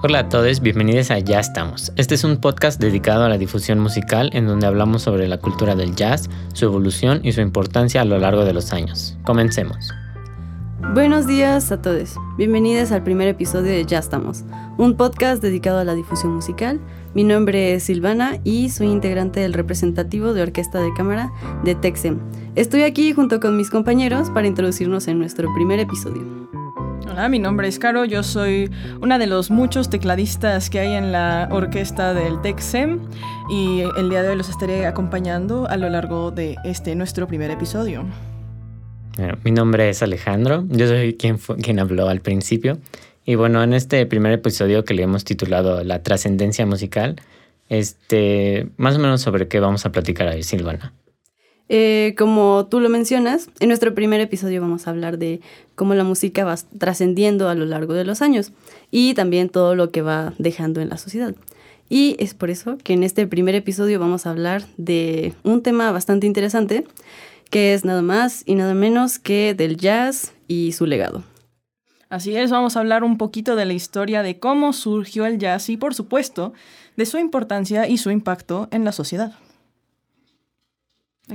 Hola a todos, bienvenidos a Ya estamos. Este es un podcast dedicado a la difusión musical en donde hablamos sobre la cultura del jazz, su evolución y su importancia a lo largo de los años. Comencemos. Buenos días a todos. Bienvenidos al primer episodio de Ya estamos, un podcast dedicado a la difusión musical. Mi nombre es Silvana y soy integrante del representativo de Orquesta de Cámara de Texem. Estoy aquí junto con mis compañeros para introducirnos en nuestro primer episodio. Mi nombre es Caro, yo soy una de los muchos tecladistas que hay en la orquesta del TECSEM y el día de hoy los estaré acompañando a lo largo de este nuestro primer episodio. mi nombre es Alejandro, yo soy quien, quien habló al principio y bueno, en este primer episodio que le hemos titulado La trascendencia musical, este, más o menos sobre qué vamos a platicar ahí, Silvana. Eh, como tú lo mencionas, en nuestro primer episodio vamos a hablar de cómo la música va trascendiendo a lo largo de los años y también todo lo que va dejando en la sociedad. Y es por eso que en este primer episodio vamos a hablar de un tema bastante interesante, que es nada más y nada menos que del jazz y su legado. Así es, vamos a hablar un poquito de la historia de cómo surgió el jazz y por supuesto de su importancia y su impacto en la sociedad.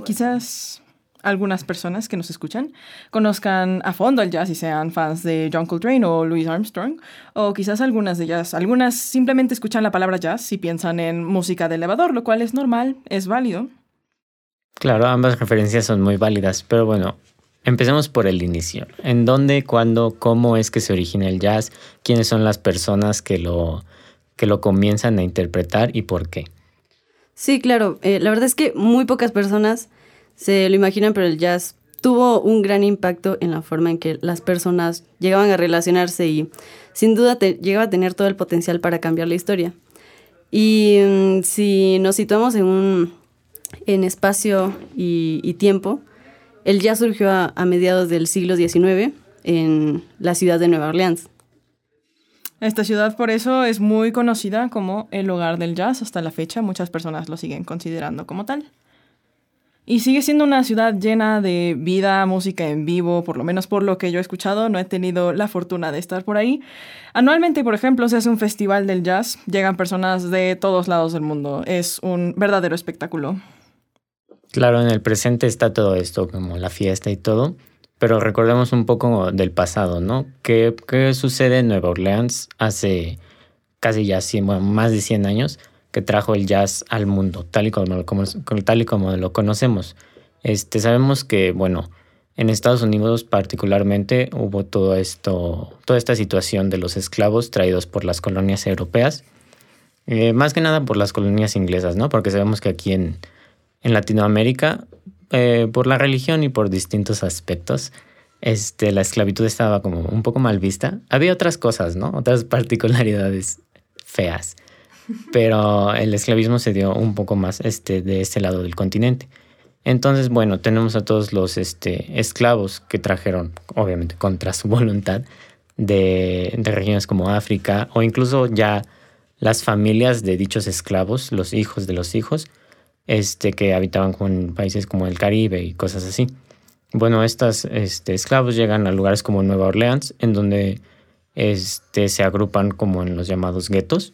Quizás algunas personas que nos escuchan conozcan a fondo el jazz y sean fans de John Coltrane o Louis Armstrong, o quizás algunas de ellas, algunas simplemente escuchan la palabra jazz y piensan en música de elevador, lo cual es normal, es válido. Claro, ambas referencias son muy válidas, pero bueno, empecemos por el inicio. ¿En dónde, cuándo, cómo es que se origina el jazz? ¿Quiénes son las personas que lo, que lo comienzan a interpretar y por qué? Sí, claro. Eh, la verdad es que muy pocas personas se lo imaginan, pero el jazz tuvo un gran impacto en la forma en que las personas llegaban a relacionarse y sin duda llegaba a tener todo el potencial para cambiar la historia. Y mm, si nos situamos en un en espacio y, tiempo, el jazz surgió a mediados del siglo XIX en la ciudad de Nueva Orleans. Esta ciudad por eso es muy conocida como el hogar del jazz hasta la fecha, muchas personas lo siguen considerando como tal. Y sigue siendo una ciudad llena de vida, música en vivo, por lo menos por lo que yo he escuchado, no he tenido la fortuna de estar por ahí. Anualmente, por ejemplo, se hace un festival del jazz, llegan personas de todos lados del mundo, es un verdadero espectáculo. Claro, en el presente está todo esto, como la fiesta y todo, pero recordemos un poco del pasado, ¿no? ¿Qué, sucede en Nueva Orleans hace casi ya más de 100 años que trajo el jazz al mundo, tal y como, tal y como lo conocemos? Este, sabemos que, bueno, en Estados Unidos particularmente hubo todo esto, toda esta situación de los esclavos traídos por las colonias europeas, eh, más que nada por las colonias inglesas, ¿no? Porque sabemos que aquí en, en Latinoamérica eh, por la religión y por distintos aspectos, este, la esclavitud estaba como un poco mal vista. Había otras cosas, ¿no? Otras particularidades feas. Pero el esclavismo se dio un poco más este, de este lado del continente. Entonces, bueno, tenemos a todos los este, esclavos que trajeron, obviamente contra su voluntad, de, de regiones como África o incluso ya las familias de dichos esclavos, los hijos de los hijos, este, que habitaban en países como el Caribe y cosas así. Bueno, estos este, esclavos llegan a lugares como Nueva Orleans, en donde este, se agrupan como en los llamados guetos.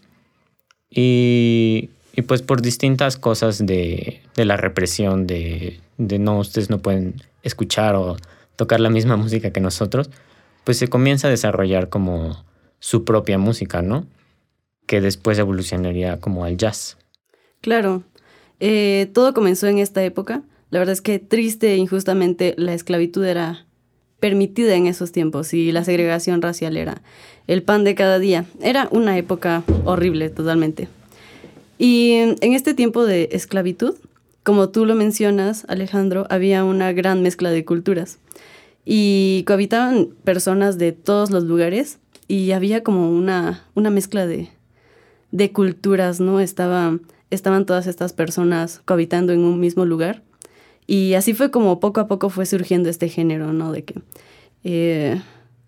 Y, y pues por distintas cosas de, de la represión, de, de, no, ustedes no pueden escuchar o tocar la misma música que nosotros, pues se comienza a desarrollar como su propia música, ¿no? Que después evolucionaría como al jazz. Claro, eh, todo comenzó en esta época. La verdad es que triste e injustamente la esclavitud era permitida en esos tiempos y la segregación racial era el pan de cada día. Era una época horrible totalmente. Y en este tiempo de esclavitud, como tú lo mencionas, Alejandro, había una gran mezcla de culturas y cohabitaban personas de todos los lugares y había como una, una mezcla de, de culturas, ¿no? Estaba estaban todas estas personas cohabitando en un mismo lugar. Y así fue como poco a poco fue surgiendo este género, ¿no? De que eh,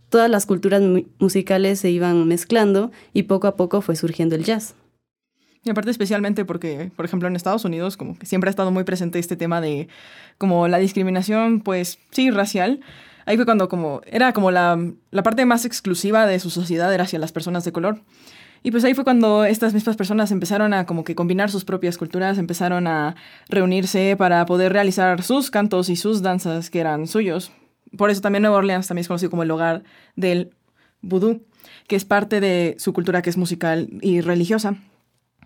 todas las culturas musicales se iban mezclando y poco a poco fue surgiendo el jazz. Y aparte especialmente porque, por ejemplo, en Estados Unidos como que siempre ha estado muy presente este tema de como la discriminación, pues sí, racial. Ahí fue cuando como era como la, la parte más exclusiva de su sociedad era hacia las personas de color. Y pues ahí fue cuando estas mismas personas empezaron a como que combinar sus propias culturas, empezaron a reunirse para poder realizar sus cantos y sus danzas que eran suyos. Por eso también Nueva Orleans también es conocido como el hogar del vudú, que es parte de su cultura que es musical y religiosa.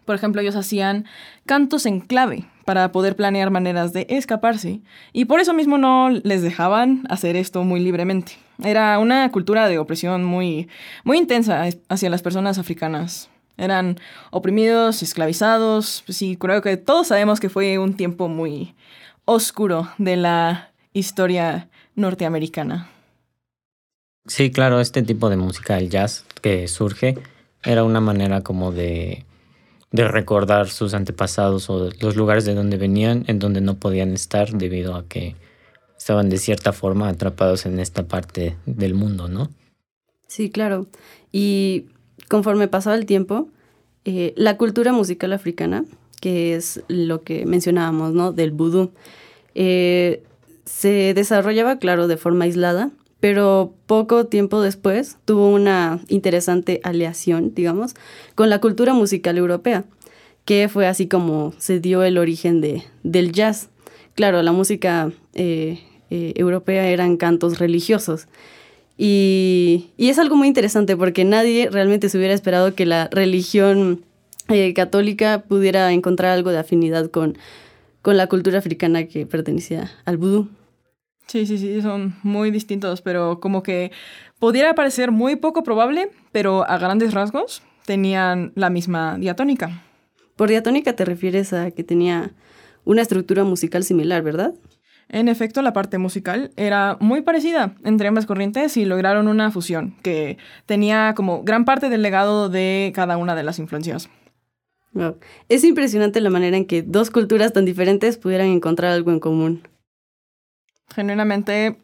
Por ejemplo, ellos hacían cantos en clave para poder planear maneras de escaparse y por eso mismo no les dejaban hacer esto muy libremente. Era una cultura de opresión muy, muy intensa hacia las personas africanas. Eran oprimidos, esclavizados. Sí, creo que todos sabemos que fue un tiempo muy oscuro de la historia norteamericana. Sí, claro, este tipo de música, el jazz que surge, era una manera como de de recordar sus antepasados o los lugares de donde venían, en donde no podían estar debido a que estaban de cierta forma atrapados en esta parte del mundo, ¿no? Sí, claro. Y conforme pasaba el tiempo, eh, la cultura musical africana, que es lo que mencionábamos, ¿no? Del vudú, eh, se desarrollaba, claro, de forma aislada, pero poco tiempo después tuvo una interesante aleación, digamos, con la cultura musical europea, que fue así como se dio el origen de, del jazz. Claro, la música eh, eh, europea eran cantos religiosos. Y, es algo muy interesante porque nadie realmente se hubiera esperado que la religión eh, católica pudiera encontrar algo de afinidad con, con la cultura africana que pertenecía al vudú. Sí, sí, sí, son muy distintos, pero como que pudiera parecer muy poco probable, pero a grandes rasgos tenían la misma diatónica. Por diatónica te refieres a que tenía una estructura musical similar, ¿verdad? En efecto, la parte musical era muy parecida entre ambas corrientes y lograron una fusión que tenía como gran parte del legado de cada una de las influencias. Es impresionante la manera en que dos culturas tan diferentes pudieran encontrar algo en común genuinamente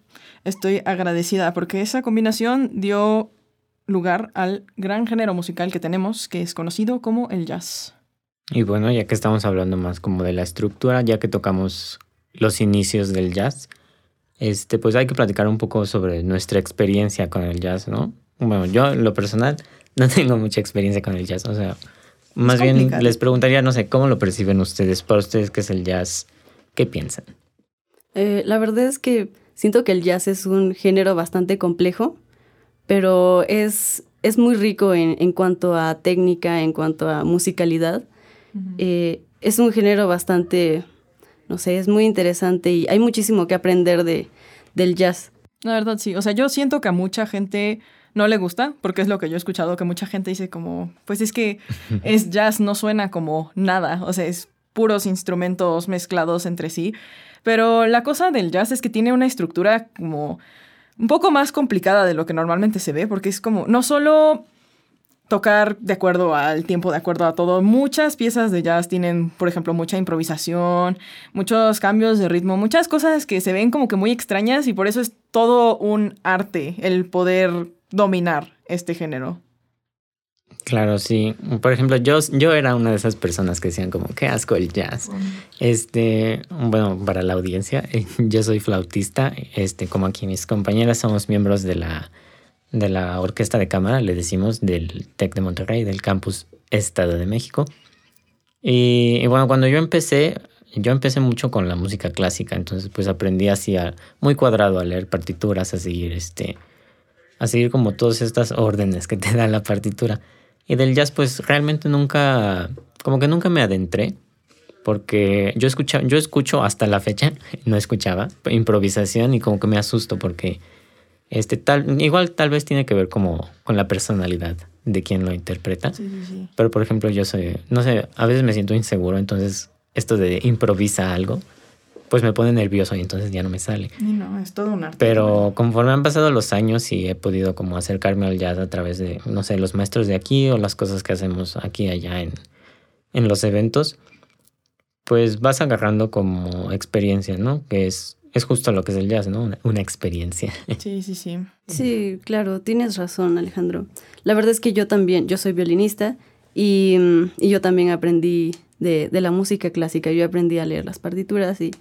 estoy agradecida porque esa combinación dio lugar al gran género musical que tenemos, que es conocido como el jazz. Y bueno, ya que estamos hablando más como de la estructura, ya que tocamos los inicios del jazz, este, pues hay que platicar un poco sobre nuestra experiencia con el jazz, ¿no? Bueno, yo en lo personal no tengo mucha experiencia con el jazz, o sea, más bien les preguntaría, no sé, ¿cómo lo perciben ustedes? Para ustedes, ¿qué es el jazz? ¿Qué piensan? Eh, la verdad es que siento que el jazz es un género bastante complejo, pero es, es muy rico en, en, cuanto a técnica, en cuanto a musicalidad. Eh, es un género bastante, no sé, es muy interesante y hay muchísimo que aprender de, del jazz. La verdad, sí. O sea, yo siento que a mucha gente no le gusta, porque es lo que yo he escuchado, que mucha gente dice como, pues es que es jazz, no suena como nada. O sea, es puros instrumentos mezclados entre sí. Pero la cosa del jazz es que tiene una estructura como un poco más complicada de lo que normalmente se ve, porque es como no solo tocar de acuerdo al tiempo, de acuerdo a todo. Muchas piezas de jazz tienen, por ejemplo, mucha improvisación, muchos cambios de ritmo, muchas cosas que se ven como que muy extrañas y por eso es todo un arte el poder dominar este género. Claro, sí. Por ejemplo, yo, yo era una de esas personas que decían como, qué asco el jazz. Este, bueno, para la audiencia, yo soy flautista, este, como aquí mis compañeras somos miembros de la, de la orquesta de cámara, le decimos, del TEC de Monterrey, del campus Estado de México. Y, bueno, cuando yo empecé, yo empecé mucho con la música clásica, entonces pues aprendí así muy cuadrado a leer partituras, a seguir este, a seguir como todas estas órdenes que te da la partitura. Y del jazz, pues realmente nunca, como que nunca me adentré, porque yo, escucha, yo escucho hasta la fecha, no escuchaba, improvisación y como que me asusto porque este, tal, igual tal vez tiene que ver como con la personalidad de quien lo interpreta. Pero por ejemplo yo soy, no sé, a veces me siento inseguro, entonces esto de improvisa algo, pues me pone nervioso y entonces ya no me sale. no, es todo un arte. Pero conforme han pasado los años y he podido como acercarme al jazz a través de, no sé, los maestros de aquí o las cosas que hacemos aquí y allá en, en los eventos, pues vas agarrando como experiencia, ¿no? Que es, es justo lo que es el jazz, ¿no? Una, experiencia. Sí, sí, sí. Sí, claro, tienes razón, Alejandro. La verdad es que yo también, yo soy violinista y, y yo también aprendí de, la música clásica. Yo aprendí a leer las partituras y,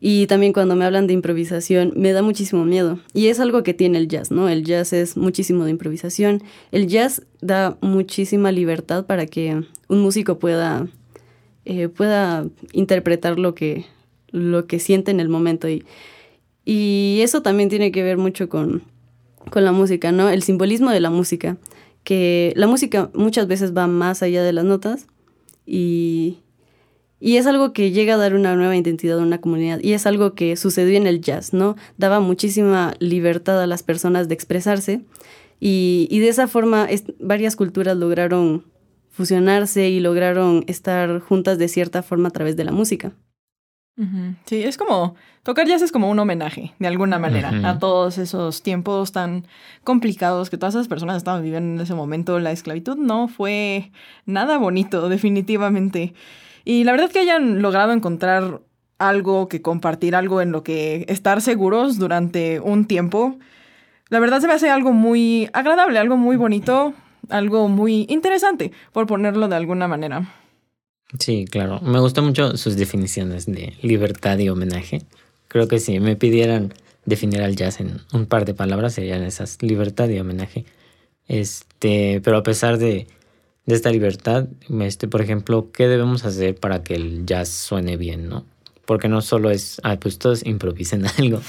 Y también cuando me hablan de improvisación, me da muchísimo miedo. Y es algo que tiene el jazz, ¿no? El jazz es muchísimo de improvisación. El jazz da muchísima libertad para que un músico pueda, eh, pueda interpretar lo que, lo que siente en el momento. Y, y eso también tiene que ver mucho con, con la música, ¿no? El simbolismo de la música. Que la música muchas veces va más allá de las notas y, y es algo que llega a dar una nueva identidad a una comunidad. Y es algo que sucedió en el jazz, ¿no? Daba muchísima libertad a las personas de expresarse. Y, y de esa forma varias culturas lograron fusionarse y lograron estar juntas de cierta forma a través de la música. Sí, es como, tocar jazz es como un homenaje, de alguna manera, a todos esos tiempos tan complicados que todas esas personas estaban viviendo en ese momento. La esclavitud no fue nada bonito, definitivamente. Y la verdad que hayan logrado encontrar algo que compartir, algo en lo que estar seguros durante un tiempo, la verdad se me hace algo muy agradable, algo muy bonito, algo muy interesante, por ponerlo de alguna manera. Sí, claro. Me gustan mucho sus definiciones de libertad y homenaje. Creo que si me pidieran definir al jazz en un par de palabras serían esas, libertad y homenaje. Este, pero a pesar de de esta libertad, este, por ejemplo, ¿qué debemos hacer para que el jazz suene bien, no? Porque no solo es, pues todos improvisen algo,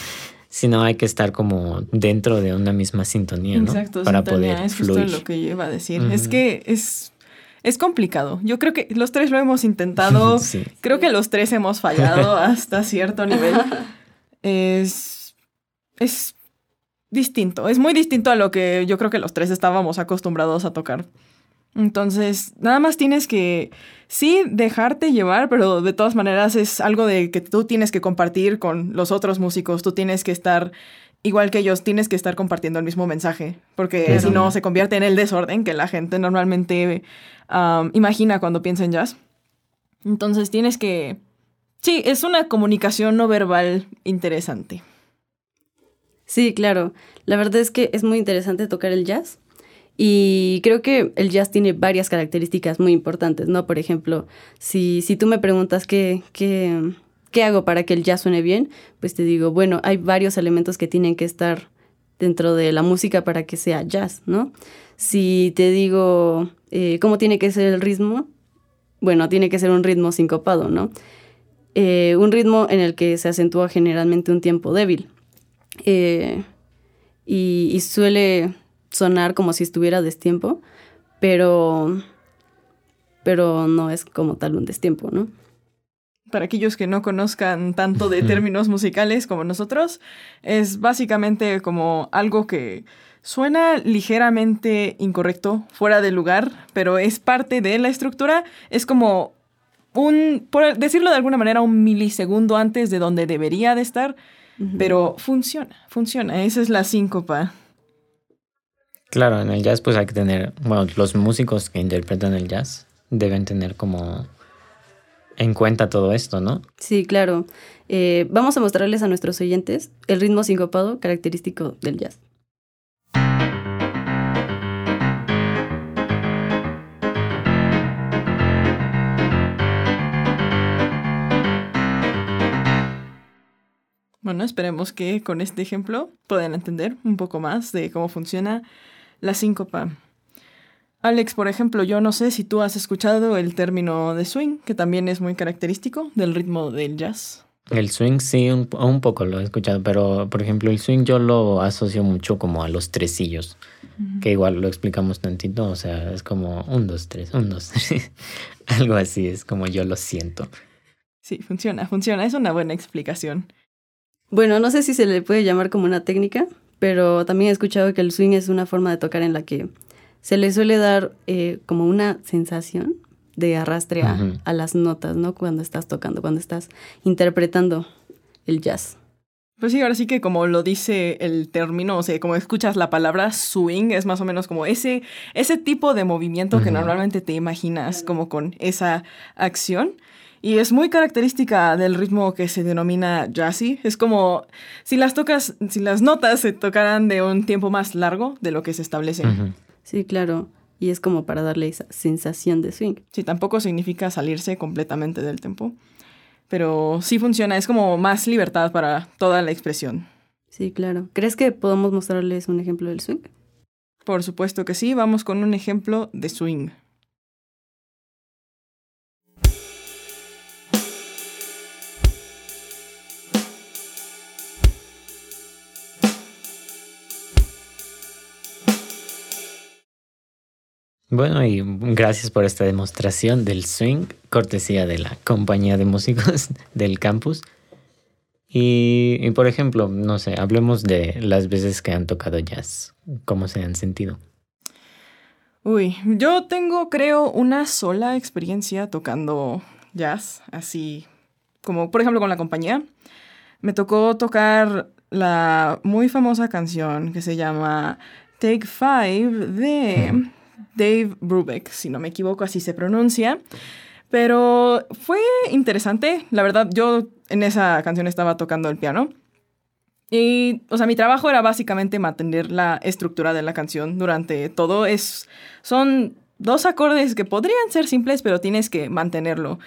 sino hay que estar como dentro de una misma sintonía, ¿no? Exacto, para poder es fluir. lo que yo iba a decir. Es que es, es complicado. Yo creo que los tres lo hemos intentado. Creo que los tres hemos fallado hasta cierto nivel. Es, es distinto. Es muy distinto a lo que yo creo que los tres estábamos acostumbrados a tocar. Entonces, nada más tienes que, sí, dejarte llevar, pero de todas maneras es algo de que tú tienes que compartir con los otros músicos, tú tienes que estar igual que ellos, tienes que estar compartiendo el mismo mensaje, porque si no se convierte en el desorden que la gente normalmente imagina cuando piensa en jazz. Entonces tienes que, sí, es una comunicación no verbal interesante. Sí, claro. La verdad es que es muy interesante tocar el jazz y creo que el jazz tiene varias características muy importantes, ¿no? Por ejemplo, si, si tú me preguntas qué, qué, qué hago para que el jazz suene bien, pues te digo, bueno, hay varios elementos que tienen que estar dentro de la música para que sea jazz, ¿no? Si te digo eh, cómo tiene que ser el ritmo, bueno, tiene que ser un ritmo sincopado, ¿no? Eh, un ritmo en el que se acentúa generalmente un tiempo débil. Eh, y, y, suele sonar como si estuviera destiempo, pero, pero no es como tal un destiempo, ¿no? Para aquellos que no conozcan tanto de términos musicales como nosotros, es básicamente como algo que suena ligeramente incorrecto, fuera de lugar, pero es parte de la estructura. Es como un, por decirlo de alguna manera, un milisegundo antes de donde debería de estar, pero funciona, funciona. Esa es la síncopa. Claro, en el jazz pues hay que tener, bueno, los músicos que interpretan el jazz deben tener como en cuenta todo esto, ¿no? Sí, claro. Eh, vamos a mostrarles a nuestros oyentes el ritmo sincopado característico del jazz. Bueno, esperemos que con este ejemplo puedan entender un poco más de cómo funciona la síncopa. Alex, por ejemplo, yo no sé si tú has escuchado el término de swing, que también es muy característico del ritmo del jazz. El swing sí, un, poco lo he escuchado, pero por ejemplo el swing yo lo asocio mucho como a los tresillos, que igual lo explicamos tantito, o sea, es como un, dos, tres, un, dos, tres, algo así, es como yo lo siento. Sí, funciona, funciona, es una buena explicación. Bueno, no sé si se le puede llamar como una técnica, pero también he escuchado que el swing es una forma de tocar en la que se le suele dar eh, como una sensación de arrastre a, las notas, ¿no? Cuando estás tocando, cuando estás interpretando el jazz. Pues sí, ahora sí que como lo dice el término, o sea, como escuchas la palabra swing, es más o menos como ese, ese tipo de movimiento que normalmente te imaginas como con esa acción. Y es muy característica del ritmo que se denomina jazzy. Es como si las tocas, si las notas se tocaran de un tiempo más largo de lo que se establece. Sí, claro. Y es como para darle esa sensación de swing. Sí, tampoco significa salirse completamente del tempo. pero sí funciona, es como más libertad para toda la expresión. Sí, claro. ¿Crees que podemos mostrarles un ejemplo del swing? Por supuesto que sí, vamos con un ejemplo de swing. Bueno, y gracias por esta demostración del swing, cortesía de la compañía de músicos del campus. Y, por ejemplo, no sé, hablemos de las veces que han tocado jazz, cómo se han sentido. Uy, yo tengo, creo, una sola experiencia tocando jazz, así como, por ejemplo, con la compañía. Me tocó tocar la muy famosa canción que se llama Take Five de... Dave Brubeck, si no me equivoco, así se pronuncia. Pero fue interesante. La verdad, yo en esa canción estaba tocando el piano. Y, o sea, mi trabajo era básicamente mantener la estructura de la canción durante todo. Es, son dos acordes que podrían ser simples, pero tienes que mantenerlo.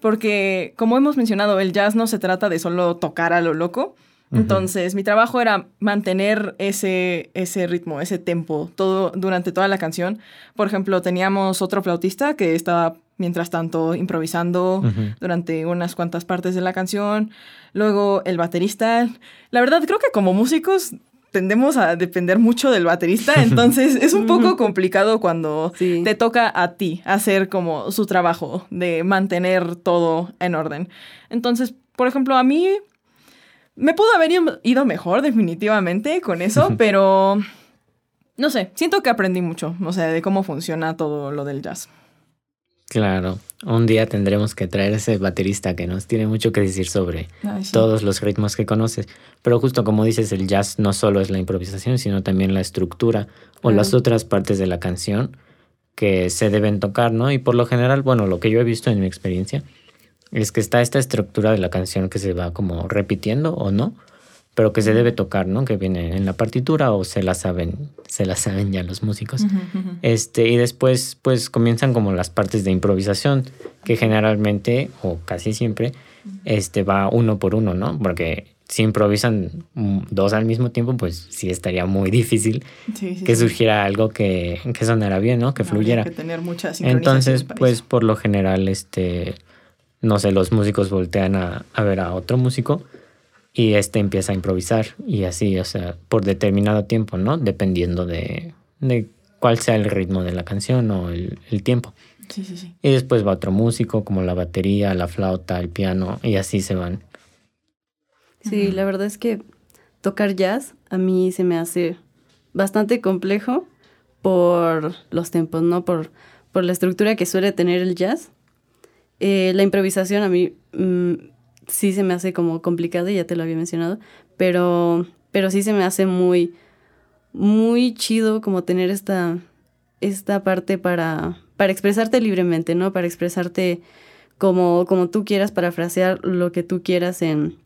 Porque, como hemos mencionado, el jazz no se trata de solo tocar a lo loco, entonces, mi trabajo era mantener ese, ese ritmo, ese tempo, todo, durante toda la canción. Por ejemplo, teníamos otro flautista que estaba, mientras tanto, improvisando durante unas cuantas partes de la canción. Luego, el baterista. La verdad, creo que como músicos tendemos a depender mucho del baterista, entonces es un poco complicado cuando te toca a ti hacer como su trabajo de mantener todo en orden. Entonces, por ejemplo, a mí me pudo haber ido mejor, definitivamente, con eso, pero no sé, siento que aprendí mucho, o sea, de cómo funciona todo lo del jazz. Claro, un día tendremos que traer ese baterista que nos tiene mucho que decir sobre todos los ritmos que conoces. Pero justo como dices, el jazz no solo es la improvisación, sino también la estructura o las otras partes de la canción que se deben tocar, ¿no? Y por lo general, bueno, lo que yo he visto en mi experiencia, es que está esta estructura de la canción que se va como repitiendo o no, pero que se debe tocar, ¿no? Que viene en la partitura o se la saben, se la saben ya los músicos. Este, y después pues comienzan como las partes de improvisación, que generalmente o casi siempre este va uno por uno, ¿no? Porque si improvisan dos al mismo tiempo, pues sí estaría muy difícil que surgiera algo que, que sonara bien, ¿no? Que fluyera. Que tener muchas Entonces, pues por lo general, este no sé, los músicos voltean a, ver a otro músico y este empieza a improvisar y así, o sea, por determinado tiempo, ¿no? Dependiendo de, cuál sea el ritmo de la canción o el, tiempo. Sí, sí, sí. Y después va otro músico, como la batería, la flauta, el piano, y así se van. Sí, la verdad es que tocar jazz a mí se me hace bastante complejo por los tiempos, ¿no? Por, por la estructura que suele tener el jazz. Eh, la improvisación a mí mm, sí se me hace como complicada, ya te lo había mencionado, pero, pero sí se me hace muy, muy chido como tener esta, esta parte para, para expresarte libremente, ¿no? Para expresarte como, como tú quieras, parafrasear lo que tú quieras en,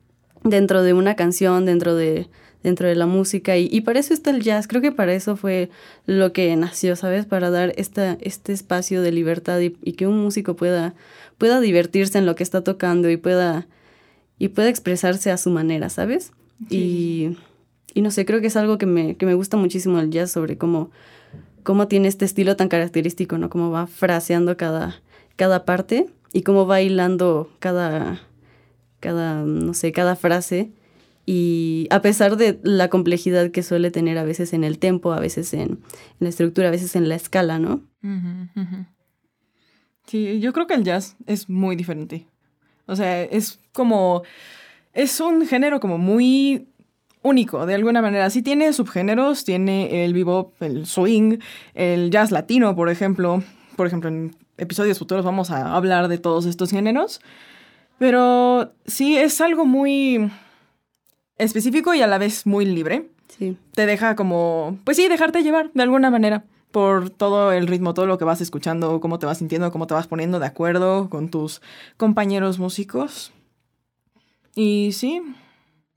dentro de una canción, dentro de, dentro de la música. Y, y, para eso está el jazz. Creo que para eso fue lo que nació, ¿sabes? Para dar esta, este espacio de libertad y, y que un músico pueda pueda divertirse en lo que está tocando y pueda, y pueda expresarse a su manera, ¿sabes? Y, y, no sé, creo que es algo que me, que me gusta muchísimo el jazz sobre cómo, cómo tiene este estilo tan característico, ¿no? Cómo va fraseando cada, cada parte y cómo va hilando cada, cada, no sé, cada frase. Y a pesar de la complejidad que suele tener a veces en el tempo, a veces en, la estructura, a veces en la escala, ¿no? Sí, yo creo que el jazz es muy diferente. O sea, es como... Es un género como muy único, de alguna manera. Sí tiene subgéneros, tiene el bebop, el swing, el jazz latino, por ejemplo. Por ejemplo, en episodios futuros vamos a hablar de todos estos géneros. Pero sí es algo muy específico y a la vez muy libre. Sí. Te deja como, pues sí, dejarte llevar de alguna manera por todo el ritmo, todo lo que vas escuchando, cómo te vas sintiendo, cómo te vas poniendo de acuerdo con tus compañeros músicos. Y sí.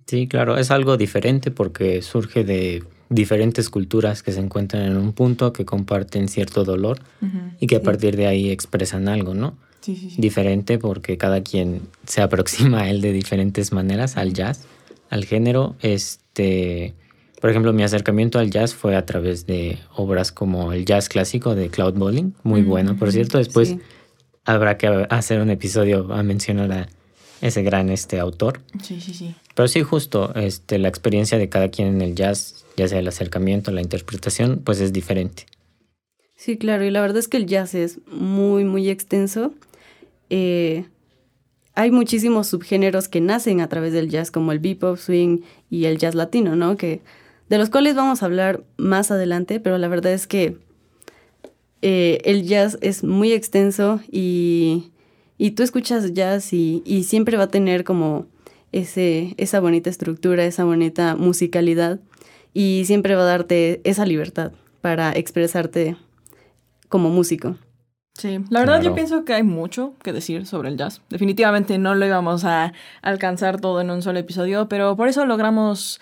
Sí, claro, es algo diferente porque surge de diferentes culturas que se encuentran en un punto, que comparten cierto dolor y que a partir de ahí expresan algo, ¿no? diferente porque cada quien se aproxima a él de diferentes maneras, al jazz, al género. Este, por ejemplo, mi acercamiento al jazz fue a través de obras como el jazz clásico de Cloud Bowling, muy bueno, por cierto. Después habrá que hacer un episodio a mencionar a ese gran este autor. Sí, sí, sí. Pero sí, justo, este, la experiencia de cada quien en el jazz, ya sea el acercamiento, la interpretación, pues es diferente. Sí, claro, y la verdad es que el jazz es muy, muy extenso. Eh, hay muchísimos subgéneros que nacen a través del jazz, como el bebop, swing y el jazz latino, ¿no? Que, de los cuales vamos a hablar más adelante, pero la verdad es que eh, el jazz es muy extenso y, y tú escuchas jazz y, y, siempre va a tener como ese, esa bonita estructura, esa bonita musicalidad y siempre va a darte esa libertad para expresarte como músico. Sí, la verdad yo pienso que hay mucho que decir sobre el jazz. Definitivamente no lo íbamos a alcanzar todo en un solo episodio, pero por eso logramos,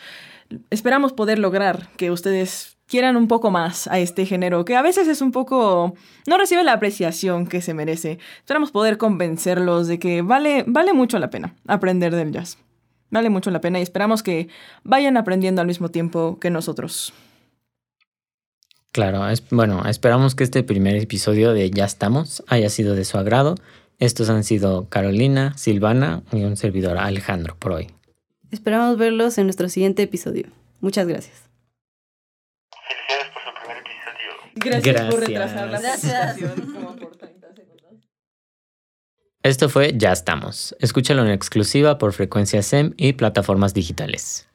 esperamos poder lograr que ustedes quieran un poco más a este género, que a veces es un poco... no recibe la apreciación que se merece. Esperamos poder convencerlos de que vale, vale mucho la pena aprender del jazz. Vale mucho la pena y esperamos que vayan aprendiendo al mismo tiempo que nosotros. Claro, es, bueno, esperamos que este primer episodio de Ya estamos haya sido de su agrado. Estos han sido Carolina, Silvana y un servidor Alejandro por hoy. Esperamos verlos en nuestro siguiente episodio. Muchas gracias. Felicidades por su primer episodio. Gracias, gracias. por retrasar la presentación como por 30 segundos. Esto fue Ya estamos. Escúchalo en exclusiva por frecuencia SEM y plataformas digitales.